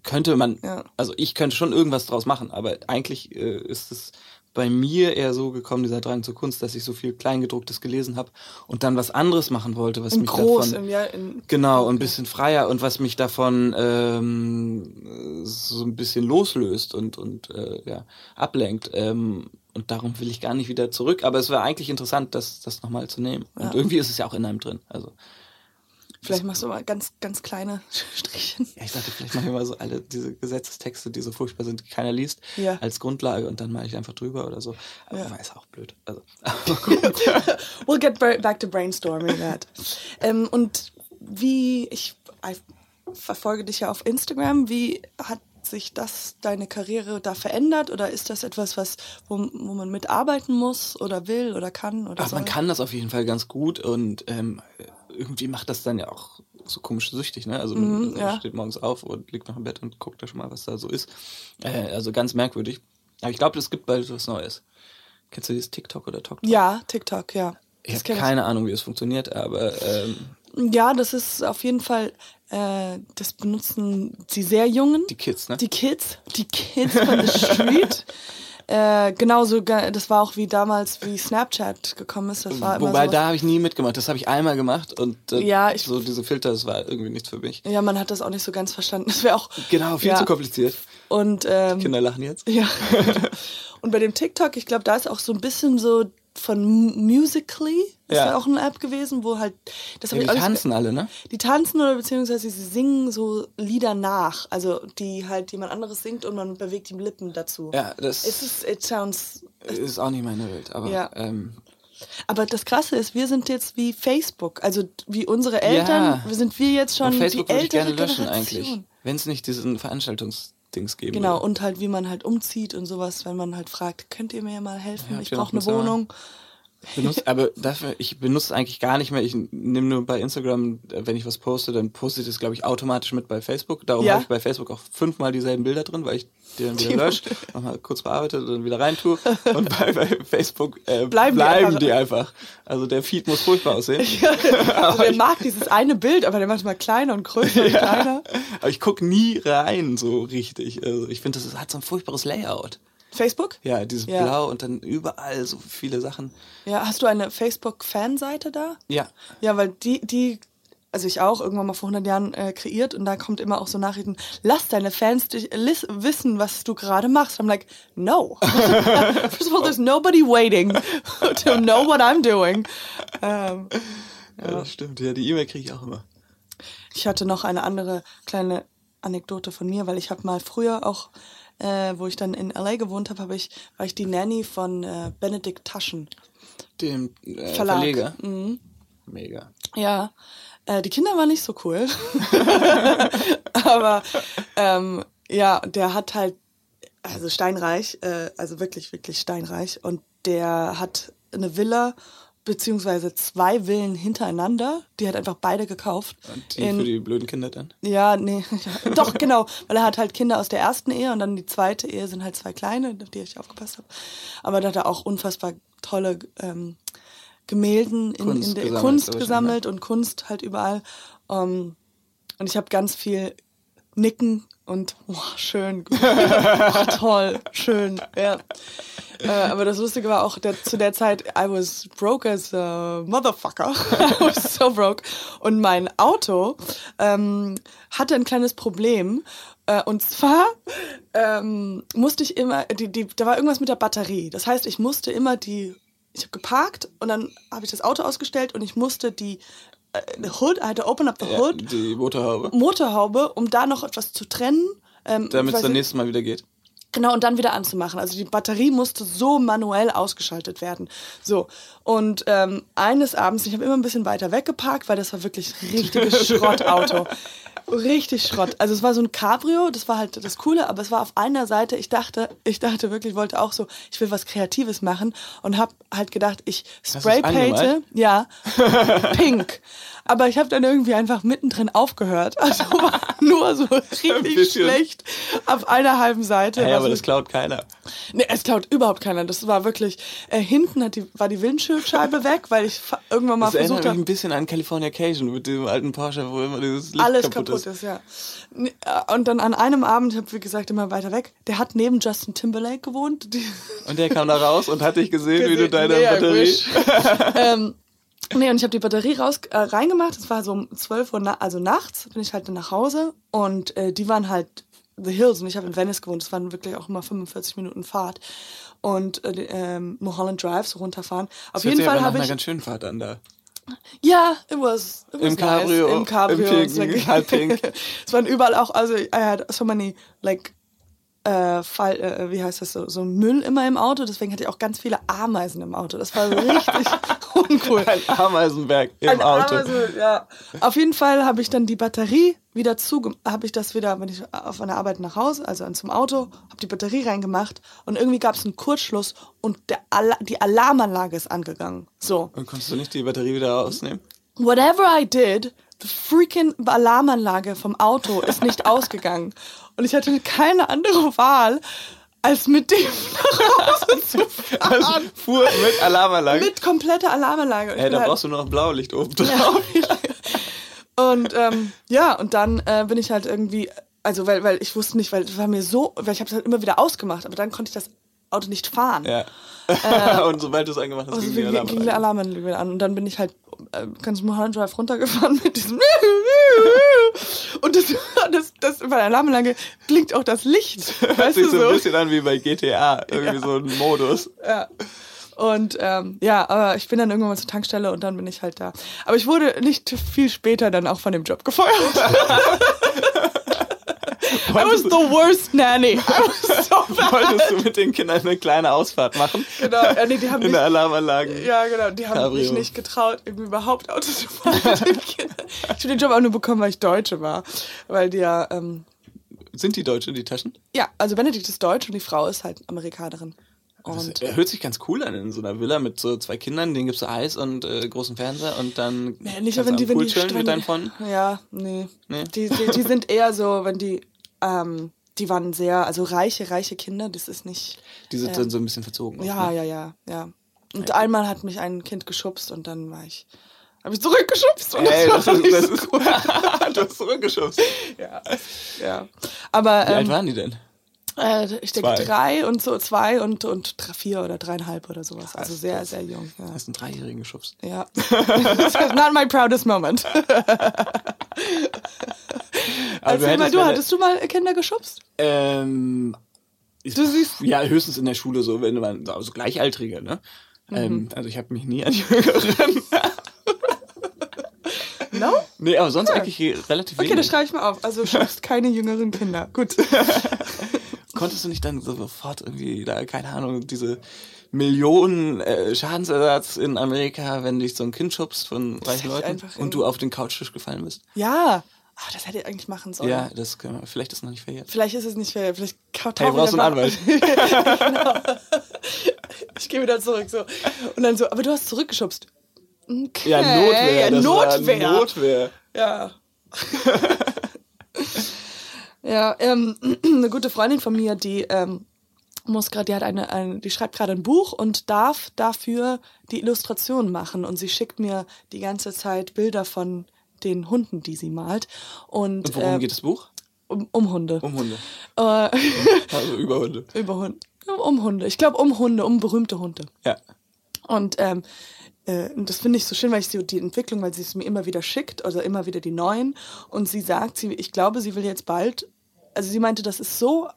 könnte man, Ja. also ich könnte schon irgendwas draus machen, aber eigentlich äh, ist es bei mir eher so gekommen, dieser Drang zur Kunst, dass ich so viel Kleingedrucktes gelesen habe und dann was anderes machen wollte, was In mich groß, davon... in, ja, in, Genau, und ein bisschen freier und was mich davon ähm, so ein bisschen loslöst und, und äh, ja, ablenkt. Ähm, und darum will ich gar nicht wieder zurück. Aber es war eigentlich interessant, das, das nochmal zu nehmen. Und Ja. irgendwie ist es ja auch in einem drin. Also, vielleicht machst du mal ganz, ganz kleine Strichchen. ja, ich dachte, vielleicht mache ich mal so alle diese Gesetzestexte, die so furchtbar sind, die keiner liest, Ja. als Grundlage und dann mache ich einfach drüber oder so. Aber Ja. ist auch blöd. Also. We'll get back to brainstorming that. ähm, und wie, ich, ich verfolge dich ja auf Instagram, wie hat sich das, deine Karriere da verändert oder ist das etwas, was, wo, wo man mitarbeiten muss oder will oder kann oder Ach, soll? man kann das auf jeden Fall ganz gut und ähm, irgendwie macht das dann ja auch so komisch süchtig, ne? Also man Mhm, ja. steht morgens auf und liegt noch im Bett und guckt da schon mal, was da so ist. Äh, also ganz merkwürdig. Aber ich glaube, es gibt bald was Neues. Kennst du dieses TikTok oder TikTok? Ja, TikTok, ja. Ich habe keine Ahnung, wie es funktioniert, aber ähm, Ja, das ist auf jeden Fall, äh, das benutzen die sehr Jungen. die Kids, ne? Die Kids, die Kids von the Street. äh, genauso, ge- das war auch wie damals, wie Snapchat gekommen ist. Das war Wobei, da habe ich nie mitgemacht. Das habe ich einmal gemacht und äh, Ja, ich- so diese Filter, das war irgendwie nichts für mich. Ja, man hat das auch nicht so ganz verstanden. Das wäre auch. Genau, viel ja. zu kompliziert. Und, ähm, Kinder lachen jetzt. ja. Und bei dem TikTok, ich glaube, da ist auch so ein bisschen so von Musically, ist Ja. auch eine App gewesen, wo halt. Das Ja, die tanzen alle, ne? Die tanzen oder beziehungsweise sie singen so Lieder nach. Also die halt jemand anderes singt und man bewegt die Lippen dazu. Ja, das Es ist, it sounds. ist auch nicht meine Welt. Aber Ja. ähm, Aber das Krasse ist, wir sind jetzt wie Facebook. Also wie unsere Eltern, Ja. wir sind wir jetzt schon Und Facebook die würde ich ältere gerne löschen Generation. eigentlich. Wenn es nicht diesen Veranstaltungsdings geben Genau, würde. und halt wie man halt umzieht und sowas, wenn man halt fragt, könnt ihr mir mal helfen? Ja, ich brauche eine? Wohnung. Benutzt, aber dafür, ich benutze es eigentlich gar nicht mehr. Ich nehme nur bei Instagram, wenn ich was poste, dann poste ich das, glaube ich, automatisch mit bei Facebook. Darum Ja. habe ich bei Facebook auch fünfmal dieselben Bilder drin, weil ich die dann wieder Die- lösche, nochmal kurz bearbeite und dann wieder reintue. Und bei, bei Facebook äh, Bleiben die bleiben einfach. die einfach. Also der Feed muss furchtbar aussehen. Also der mag dieses eine Bild, aber der macht mal kleiner und größer und kleiner. Aber ich gucke nie rein so richtig. Also ich finde, das hat so ein furchtbares Layout. Facebook? Ja, dieses Ja. Blau und dann überall so viele Sachen. Ja, hast du eine Facebook-Fanseite da? Ja, Ja, weil die, die, also ich auch, irgendwann mal vor 100 Jahren äh, kreiert und da kommt immer auch so Nachrichten, lass deine Fans dich, lis- wissen, was du gerade machst. I'm like, no. First of all, there's nobody waiting to know what I'm doing. Ähm, ja. das stimmt. Ja, die E-Mail kriege ich auch immer. ich hatte noch eine andere kleine Anekdote von mir, weil ich habe mal früher auch, äh, wo ich dann in LA gewohnt habe, hab ich, war ich die Nanny von äh, Benedikt Taschen. Dem äh, Verlag. Verleger. Mhm. Mega. Ja, äh, die Kinder waren nicht so cool. Aber ähm, ja, der hat halt, also steinreich, äh, also wirklich, wirklich steinreich. Und der hat eine Villa beziehungsweise zwei Villen hintereinander. Die hat einfach beide gekauft. Und die In- für die blöden Kinder dann? ja, nee, ja, doch, genau, weil er hat halt Kinder aus der ersten Ehe und dann die zweite Ehe sind halt zwei kleine, auf die ich aufgepasst habe. Aber da hat er auch unfassbar tolle ähm, Gemälden in, Kunst in der gesammelt, Kunst gesammelt und Kunst halt überall. Ähm, und ich habe ganz viel Nicken und boah, schön, oh, toll, schön, ja. Äh, aber das Lustige war auch, der, zu der Zeit, I was broke as a motherfucker. I was so broke. Und mein Auto ähm, hatte ein kleines Problem. Äh, und zwar ähm, musste ich immer, die, die, da war irgendwas mit der Batterie. Das heißt, ich musste immer die, ich habe geparkt und dann habe ich das Auto ausgestellt und ich musste die the Hood, I had to open up the Ja, Hood, die Motorhaube. Motorhaube, um da noch etwas zu trennen. Ähm, Damit es dann nächstes Mal wieder geht. Genau, und dann wieder anzumachen. Also die Batterie musste so manuell ausgeschaltet werden. So. Und ähm, eines Abends, ich habe immer ein bisschen weiter weggeparkt, weil das war wirklich ein richtiges Schrottauto. Richtig Schrott. Also es war so ein Cabrio, das war halt das Coole, aber es war auf einer Seite, ich dachte, ich dachte wirklich, ich wollte auch so, ich will was Kreatives machen und habe halt gedacht, ich spraypainte, ja, pink. Aber ich habe dann irgendwie einfach mittendrin aufgehört. Also war nur so richtig schlecht auf einer halben Seite. Hey, aber so- das klaut keiner. Nee, es klaut überhaupt keiner. Das war wirklich, äh, hinten hat die, war die Windschutzscheibe weg, weil ich irgendwann mal Das versucht habe, ein bisschen an California Cation mit dem alten Porsche, wo immer dieses Licht alles kaputt, kaputt ist. ist, ja. Äh, Und dann an einem Abend, ich habe wie gesagt immer weiter weg, der hat neben Justin Timberlake gewohnt. Und der kam da raus und hat dich gesehen, wie du Gesehen- deine Nee, Batterie... ähm, nee, und ich habe die Batterie raus äh, reingemacht. Es war so um 12 Uhr, na also nachts, bin ich halt dann nach Hause und äh, die waren halt The Hills und ich habe in Venice gewohnt. Es waren wirklich auch immer 45 Minuten Fahrt und äh, ähm, Mulholland Drive so runterfahren. Auf Das jeden Fall habe ich ganz schönen Fahrt an da. ja, it was, it was Im Cabrio, nice. Im Cabrio. im Pinken, halb pink. es waren überall auch, also I had so many, like, äh, Fall, äh, wie heißt das so, so Müll immer im Auto, deswegen hatte ich auch ganz viele Ameisen im Auto. Das war so richtig uncool. Ein Ameisenberg im Ein Auto. Ameisen, ja. Auf jeden Fall habe ich dann die Batterie wieder zu, habe ich das wieder, wenn ich auf meiner Arbeit nach Hause, also zum Auto, habe die Batterie reingemacht und irgendwie gab es einen Kurzschluss und der Ala die Alarmanlage ist angegangen. So. Und konntest du nicht die Batterie wieder rausnehmen? Whatever I did, the freaking Alarmanlage vom Auto ist nicht ausgegangen. Und ich hatte keine andere Wahl, als mit dem nach Hause zu Also fahren. fuhr mit Alarmanlage. Mit kompletter Alarmanlage. Hey, da halt- brauchst du nur noch Blaulicht oben drauf. Und ähm, ja, und dann äh, bin ich halt irgendwie, also weil, weil ich wusste nicht, weil es war mir so, weil ich habe es halt immer wieder ausgemacht, aber dann konnte ich das Auto nicht fahren. Ja. und sobald du es angemacht hast, Also ging die ging die Alarmanlage. An und dann bin ich halt äh, ganz Drive runtergefahren mit diesem und das, das, das bei der Alarmanlage blinkt auch das Licht, Hört weißt sich du so so. ein bisschen an wie bei GTA. Irgendwie so ein Modus. Ja. Und ähm, ja, aber ich bin dann irgendwann mal zur Tankstelle und dann bin ich halt da. Aber ich wurde nicht viel später dann auch von dem Job gefeuert. I was the worst nanny. I was so bad. Wolltest du mit den Kindern eine kleine Ausfahrt machen? Genau, ja, nee, die haben In mich, der Alarmanlage. ja, genau, die haben Cabrio. mich nicht getraut, irgendwie überhaupt Auto zu fahren mit den Kindern. Ich habe den Job auch nur bekommen, weil ich Deutsche war. Weil die ja, ähm, Sind die Deutsche die Taschen? ja, also Benedikt ist Deutsch und die Frau ist halt Amerikanerin. Das Und äh, hört sich ganz cool an in so einer Villa mit so zwei Kindern, denen gibt's so Eis und äh, großen Fernseher und dann Ja, nicht, kannst wenn du die, wenn Pool die chillen mit deinen Freunden. Ja, nee. Nee? Die, die, die sind eher so, wenn die, ähm, die waren sehr, also reiche, reiche Kinder, das ist nicht. Die sind Ja. dann so ein bisschen verzogen. Ja, ne? ja, ja, ja. Und einmal hat mich ein Kind geschubst und dann war ich, habe ich zurückgeschubst und Ey, das das ist, das so ist cool. du hast zurückgeschubst. Ja, ja. Aber Wie alt ähm, waren die denn? äh, ich denke Zwei. drei und so zwei und, und vier oder dreieinhalb oder sowas. Also sehr, sehr jung. Ja. Du hast einen Dreijährigen geschubst. ja. Not my proudest moment. Aber Erzähl mal, du, hattest du mal Kinder geschubst? Ähm, Du siehst. ja, höchstens in der Schule so, wenn man so also Gleichaltrige, ne? Mhm. Ähm, also ich habe mich nie an Jüngeren. No? nee, aber sonst eigentlich relativ Okay, das wenig. schreibe ich mal auf. Also schubst keine jüngeren Kinder. Gut. Konntest du nicht dann so sofort irgendwie, da, keine Ahnung, diese Millionen äh, Schadensersatz in Amerika, wenn dich so ein Kind schubst von reichen Leuten und du auf den Couchtisch gefallen bist? Ja. Ah, das hätte ich eigentlich machen sollen. Ja, das können wir, vielleicht ist noch nicht verjährt. Vielleicht ist es nicht fair. Vielleicht tauchen Hey, brauchst du einen Anwalt? Ich gehe wieder zurück. So. Und dann so, aber du hast zurückgeschubst. Okay. Ja, Notwehr. Ja, Notwehr. Notwehr. Ja. ja, ähm, eine gute Freundin von mir, die ähm, muss gerade, die hat eine, ein, die schreibt gerade ein Buch und darf dafür die Illustration machen und sie schickt mir die ganze Zeit Bilder von den Hunden, die sie malt und Und worum äh, geht das Buch? um, um Hunde. Um Hunde. Äh, Also über Hunde. über Hunde. Um Hunde. Ich glaube um Hunde, um berühmte Hunde. Ja. Und ähm, äh, das finde ich so schön, weil ich so die Entwicklung, weil sie es mir immer wieder schickt, also immer wieder die neuen. Und sie sagt, sie, ich glaube, sie will jetzt bald, also sie meinte, das ist so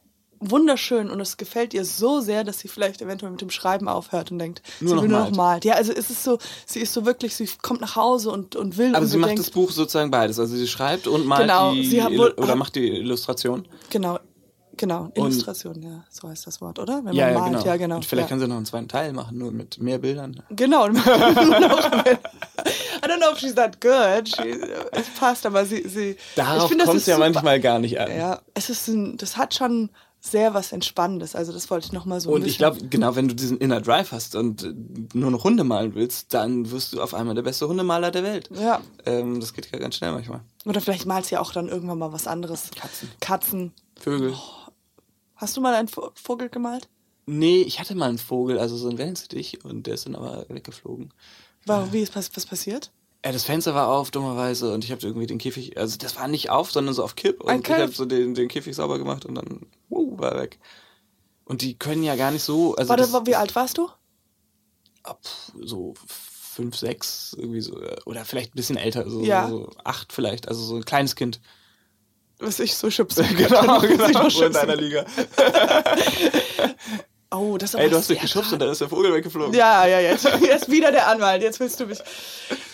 wunderschön und es gefällt ihr so sehr, dass sie vielleicht eventuell mit dem Schreiben aufhört und denkt, Nur sie noch will nur malt. noch malt. Ja, also es ist so, sie ist so wirklich, sie kommt nach Hause und, und will Aber und sie macht denkt, das Buch sozusagen beides. Also sie schreibt und malt Genau, die sie hat oder macht die Illustration. Genau. Genau, Illustration, ja, so heißt das Wort, oder? Wenn Ja, man ja, malt, genau. ja, genau. Und vielleicht ja. können sie noch einen zweiten Teil machen, nur mit mehr Bildern. Genau. und noch mehr. I don't know if she's that good. She, es passt, aber sie, sie. ich Darauf kommt es ja super. manchmal gar nicht an. Ja, es ist ein, das hat schon sehr was Entspannendes. Also das wollte ich noch mal so. Und ich glaube, genau, wenn du diesen Inner Drive hast und äh, nur noch Hunde malen willst, dann wirst du auf einmal der beste Hundemaler der Welt. Ja. Ähm, das geht ja ganz schnell manchmal. Oder vielleicht malst du ja auch dann irgendwann mal was anderes. Katzen. Katzen. Vögel. Hast du mal einen Vo- Vogel gemalt? Nee, ich hatte mal einen Vogel, also so ein Wellensittich, und der ist dann aber weggeflogen. Warum, wie ist was, was passiert? Ja, das Fenster war auf, dummerweise, und ich habe irgendwie den Käfig, also das war nicht auf, sondern so auf Kipp. Und ich habe so den, den Käfig sauber gemacht und dann, wuh, war weg. Und die können ja gar nicht so, also Warte, das, wie alt warst du? ab so fünf, sechs, irgendwie so, äh, oder vielleicht ein bisschen älter, so, Ja. so acht vielleicht, also so ein kleines Kind. Was ich so schubsen genau, noch so in deiner. Liga. Oh, das ist aber Ey, du hast dich geschubst und dann ist der Vogel weggeflogen. Ja, ja, jetzt, jetzt wieder der Anwalt, jetzt willst du mich.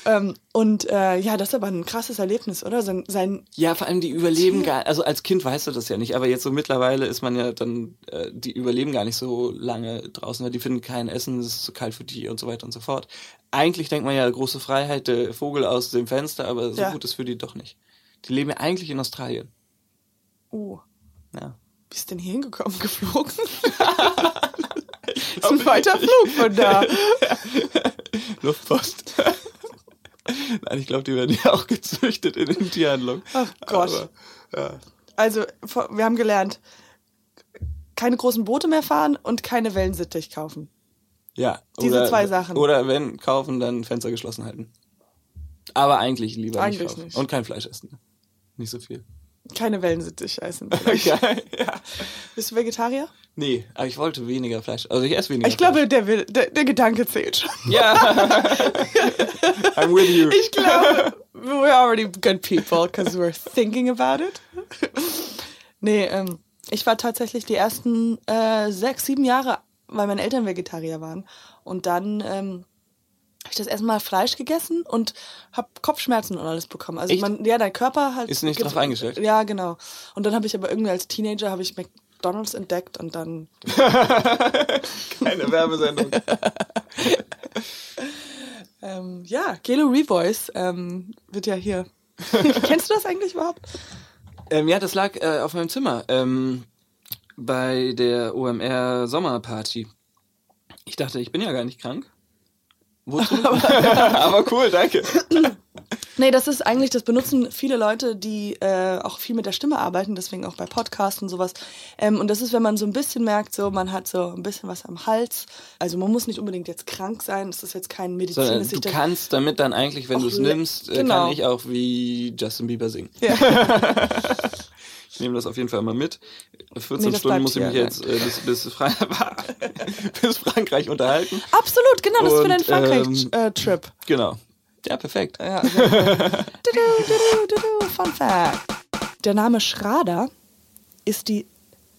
Ähm, und äh, ja, das ist aber ein krasses Erlebnis, oder? Sein, sein Ja, vor allem die überleben gar, also als Kind weißt du das ja nicht, aber jetzt so mittlerweile ist man ja dann, äh, die überleben gar nicht so lange draußen, weil die finden kein Essen, es ist zu kalt für die und so weiter und so fort. Eigentlich denkt man ja große Freiheit, der Vogel aus dem Fenster, aber so Ja. gut ist für die doch nicht. Die leben ja eigentlich in Australien. Oh, Ja. wie ist denn hier hingekommen? Geflogen? ist ein weiter Flug von da. Luftpost. Nein, ich glaube, die werden ja auch gezüchtet in den Tierhandlungen. Ach Gott. Aber, ja. Also, wir haben gelernt, keine großen Boote mehr fahren und keine Wellensittich kaufen. Ja. Diese oder, zwei Sachen. Oder wenn kaufen, dann Fenster geschlossen halten. Aber eigentlich lieber Eigentlich nicht kaufen. nicht. Und kein Fleisch essen. Nicht so viel. Keine Wellensittich essen. Geil, ja. Bist du Vegetarier? Nee, aber ich wollte weniger Fleisch. Also ich esse weniger Ich glaube, der, will, der, der Gedanke zählt schon. Fleisch. Ja. I'm with you. Ich glaube, we're already good people because we're thinking about it. Nee, ähm, ich war tatsächlich die ersten äh, sechs, sieben Jahre, weil meine Eltern Vegetarier waren. Und dann ähm, habe ich das erstmal Fleisch gegessen und habe Kopfschmerzen und alles bekommen. Also Echt? man, ja, dein Körper halt Ist nicht drauf eingestellt? Ja, genau. Und dann habe ich aber irgendwie als Teenager habe ich McDonald's entdeckt und dann Keine Werbesendung. ähm, ja, Gelo Revoice ähm, wird ja hier. Kennst du das eigentlich überhaupt? ähm, ja, das lag äh, auf meinem Zimmer. Ähm, bei der OMR Sommerparty. Ich dachte, ich bin ja gar nicht krank. Wozu? Aber cool, danke. Nee, das ist eigentlich, das benutzen viele Leute, die äh, auch viel mit der Stimme arbeiten, deswegen auch bei Podcasts und sowas. Ähm, und das ist, wenn man so ein bisschen merkt, so man hat so ein bisschen was am Hals. Also man muss nicht unbedingt jetzt krank sein, es ist jetzt kein Medizin. Sondern dass du kannst damit dann eigentlich, wenn du es le- nimmst, äh, genau. kann ich auch wie Justin Bieber singen. Ja. Ich nehme das auf jeden Fall mal mit. 14 Nee, Stunden muss ich mich hier, jetzt äh, bis, bis, Fra bis Frankreich unterhalten. Absolut, genau, das ist für deinen ähm, Frankreich-Trip. Genau. Ja, perfekt. Ja, du, du, du, Fun Fact. Der Name Schrader ist die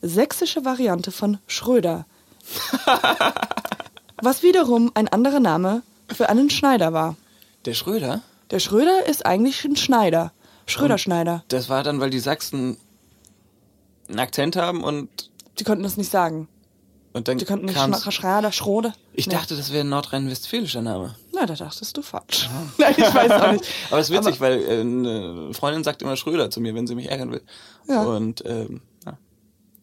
sächsische Variante von Schröder. Was wiederum ein anderer Name für einen Schneider war. Der Schröder, Der Schröder ist eigentlich ein Schneider. Schröder-Schneider. das war dann, weil die Sachsen einen Akzent haben und, Die konnten das nicht sagen. und dann Die konnten nicht Schrader, Schrode. Ich Nee. dachte, das wäre ein nordrhein-westfälischer Name. Na, da dachtest du falsch. Nein, ich weiß auch nicht. Aber es ist witzig, weil äh, eine Freundin sagt immer Schröder zu mir, wenn sie mich ärgern will. Ja. Und ähm, ja,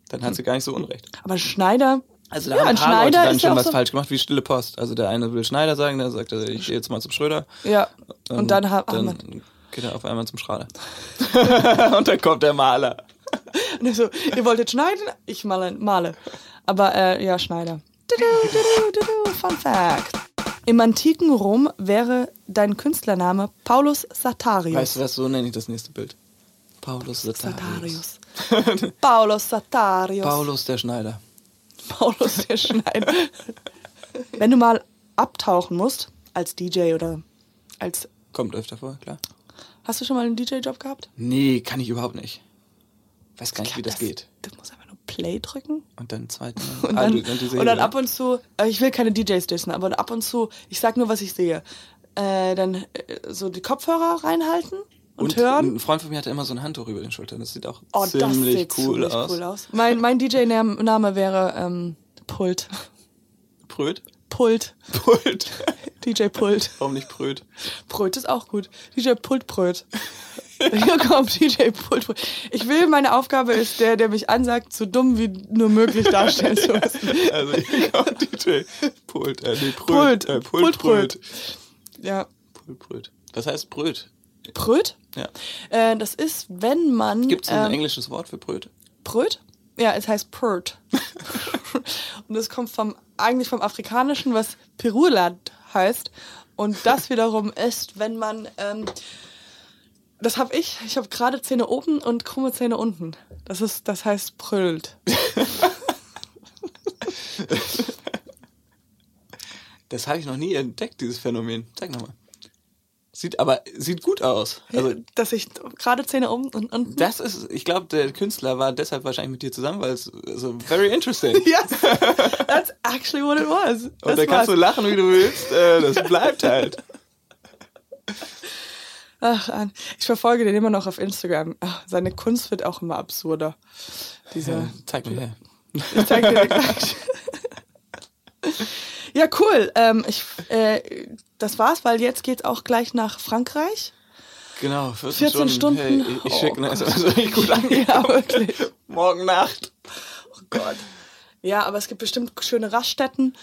dann hat sie gar nicht so unrecht. Aber Schneider. Also da ja, haben ein paar Leute Schneider dann ist ja schon was so, falsch gemacht, wie Stille Post. Also der eine will Schneider sagen, der sagt, äh, ich gehe jetzt mal zum Schröder. Ja. Und dann hat dann Ahmed. Geht er auf einmal zum Schrader. und dann kommt der Maler. Und er so, ihr wolltet schneiden? Ich male. male. Aber äh, ja, Schneider. Du, du, du, du, du, Fun Fact. Im antiken Rom wäre dein Künstlername Paulus Satarius. Weißt du was, so nenne ich das nächste Bild. Paulus Satarius. Satarius. Paulus Satarius. Paulus der Schneider. Paulus der Schneider. Wenn du mal abtauchen musst, als DJ oder als. Kommt öfter vor, klar. Hast du schon mal einen DJ-Job gehabt? Nee, kann ich überhaupt nicht. Weiß gar nicht, wie das, geht. Du musst einfach nur Play drücken. Und dann zweiten. Und Ah, dann, du- die Serie, und dann ab und zu, äh, ich will keine DJs dissen, aber ab und zu, ich sag nur, was ich sehe. Äh, dann äh, so die Kopfhörer reinhalten und, hören. Ein Freund von mir hatte immer so ein Handtuch über den Schultern. Das sieht auch Oh, das ziemlich sieht cool, ziemlich aus. cool aus. Mein, mein DJ-Name wäre ähm, Pult. Pröd? Pult. Pult. DJ Pult. Warum nicht Pröd? Pröt ist auch gut. DJ Pult Pröt. Hier kommt DJ Pult Pröt. Ich will, meine Aufgabe ist der, der mich ansagt, so dumm wie nur möglich darstellen zu müssen. Also hier kommt DJ Pult. Äh, nee. Pult. Äh, Pult Pult, Pröd. Pröd. Ja. Pult, Pröd. Was heißt Bröt? Pröt? Ja. Äh, das ist, wenn man. Gibt es ein ähm, englisches Wort für Bröt? Pröt? Ja, es heißt Pert. und das kommt vom, eigentlich vom Afrikanischen, was Peruland heißt. Und das wiederum ist, wenn man, ähm, das habe ich, ich habe gerade Zähne oben und krumme Zähne unten. Das ist, das heißt Prölt. Das habe ich noch nie entdeckt, dieses Phänomen. Zeig nochmal. Sieht aber sieht gut aus. Also dass ich gerade Zähne oben und unten. das ist, ich glaube, der Künstler war deshalb wahrscheinlich mit dir zusammen, weil es so very interesting. Yes, that's actually what it was. Und Das da kannst du war's. lachen, wie du willst. Äh, das bleibt halt. Ach, ich verfolge den immer noch auf Instagram. Ach, seine Kunst wird auch immer absurder. Diese, Ja, zeig mir her. Ich zeig dir gleich. Ja, cool. Ähm, ich, äh, das war's, weil jetzt geht's auch gleich nach Frankreich. Genau, 14, 14 Stunden. Hey, ich ich schicke Oh eine Gott. SMS richtig gut angekommen. Ja, wirklich. Morgen Nacht. Oh Gott. Ja, aber es gibt bestimmt schöne Raststätten.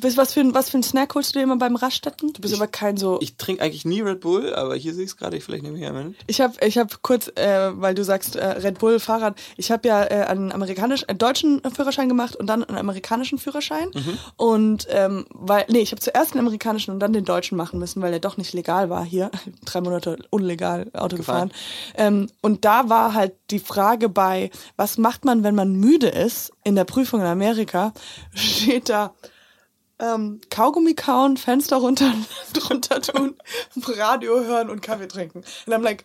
Was, für ein, was für ein Snack holst du dir immer beim Raststätten? Du bist aber kein so. Ich trinke eigentlich nie Red Bull, aber hier sehe ich es gerade, ich vielleicht nehme ich einen. Ich habe ich hab kurz, äh, weil du sagst äh, Red Bull Fahrrad, ich habe ja äh, einen amerikanischen, einen deutschen Führerschein gemacht und dann einen amerikanischen Führerschein. Und ähm, weil, nee, ich habe zuerst den amerikanischen und dann den deutschen machen müssen, weil der doch nicht legal war hier. Drei Monate unlegal Auto Gefahren. gefahren. Ähm, und da war halt die Frage bei, was macht man, wenn man müde ist? In der Prüfung in Amerika steht da, ähm, Kaugummi kauen, Fenster runter, drunter tun, Radio hören und Kaffee trinken. Und I'm like,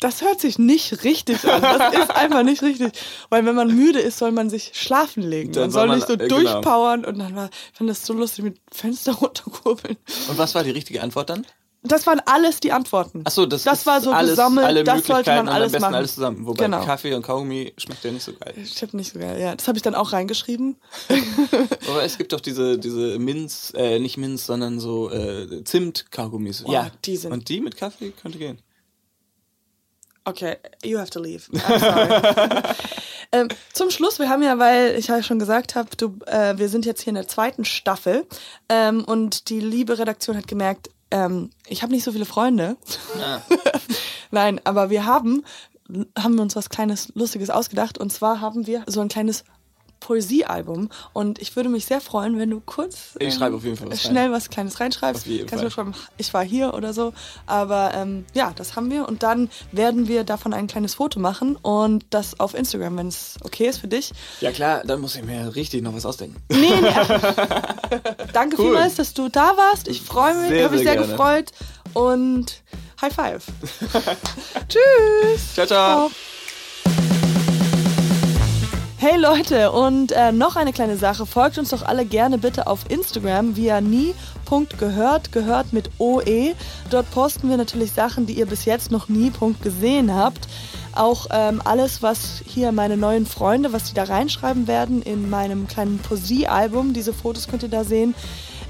das hört sich nicht richtig an. Das ist einfach nicht richtig. Weil wenn man müde ist, soll man sich schlafen legen. Dann man soll soll man- nicht so äh, genau. durchpowern. Und dann war, ich fand das so lustig mit Fenster runterkurbeln. Und was war die richtige Antwort dann? Das waren alles die Antworten. Achso, das, das war so alles, gesammelt, alle das sollte man alles machen. alles zusammen. Wobei Genau. Kaffee und Kaugummi schmeckt ja nicht so geil. Stimmt nicht so geil, ja. Das habe ich dann auch reingeschrieben. Aber es gibt doch diese, diese Minz, äh, nicht Minz, sondern so äh, Zimt-Kaugummis. Oh, die sind- Und die mit Kaffee könnte gehen. Okay, you have to leave. I'm sorry. ähm, zum Schluss, wir haben ja, weil ich ja schon gesagt habe, du, äh, wir sind jetzt hier in der zweiten Staffel ähm, und die liebe Redaktion hat gemerkt, ähm, ich habe nicht so viele Freunde. Ah. Nein, aber wir haben, haben wir uns was kleines Lustiges ausgedacht und zwar haben wir so ein kleines Poesiealbum und ich würde mich sehr freuen, wenn du kurz Ich ähm, schreibe auf jeden Fall was rein. schnell was Kleines reinschreibst. Auf jeden Kannst du Fall. schreiben, ich war hier oder so. Aber ähm, ja, das haben wir und dann werden wir davon ein kleines Foto machen und das auf Instagram, wenn es okay ist für dich. Ja klar, dann muss ich mir richtig noch was ausdenken. Nee, nee. Danke Cool. vielmals, dass du da warst. Ich freue mich, habe mich sehr sehr gefreut und High Five. Tschüss. Ciao, ciao. Hey Leute, und äh, noch eine kleine Sache. Folgt uns doch alle gerne bitte auf Instagram via nie.gehört, gehört mit OE. Dort posten wir natürlich Sachen, die ihr bis jetzt noch nie Punkt gesehen habt. Auch ähm, alles, was hier meine neuen Freunde, was die da reinschreiben werden in meinem kleinen Poesiealbum. Diese Fotos könnt ihr da sehen.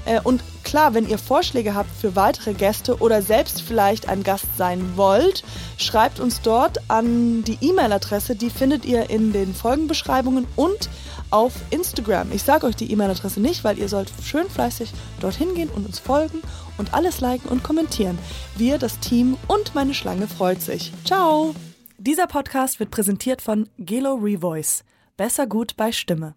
Äh, und klar, wenn ihr Vorschläge habt für weitere Gäste oder selbst vielleicht ein Gast sein wollt, schreibt uns dort an die E-Mail-Adresse. Die findet ihr in den Folgenbeschreibungen und auf Instagram. Ich sage euch die E-Mail-Adresse nicht, weil ihr sollt schön fleißig dorthin gehen und uns folgen und alles liken und kommentieren. Wir, das Team und meine Schlange freut sich. Ciao! Dieser Podcast wird präsentiert von Gelo Revoice. Besser gut bei Stimme.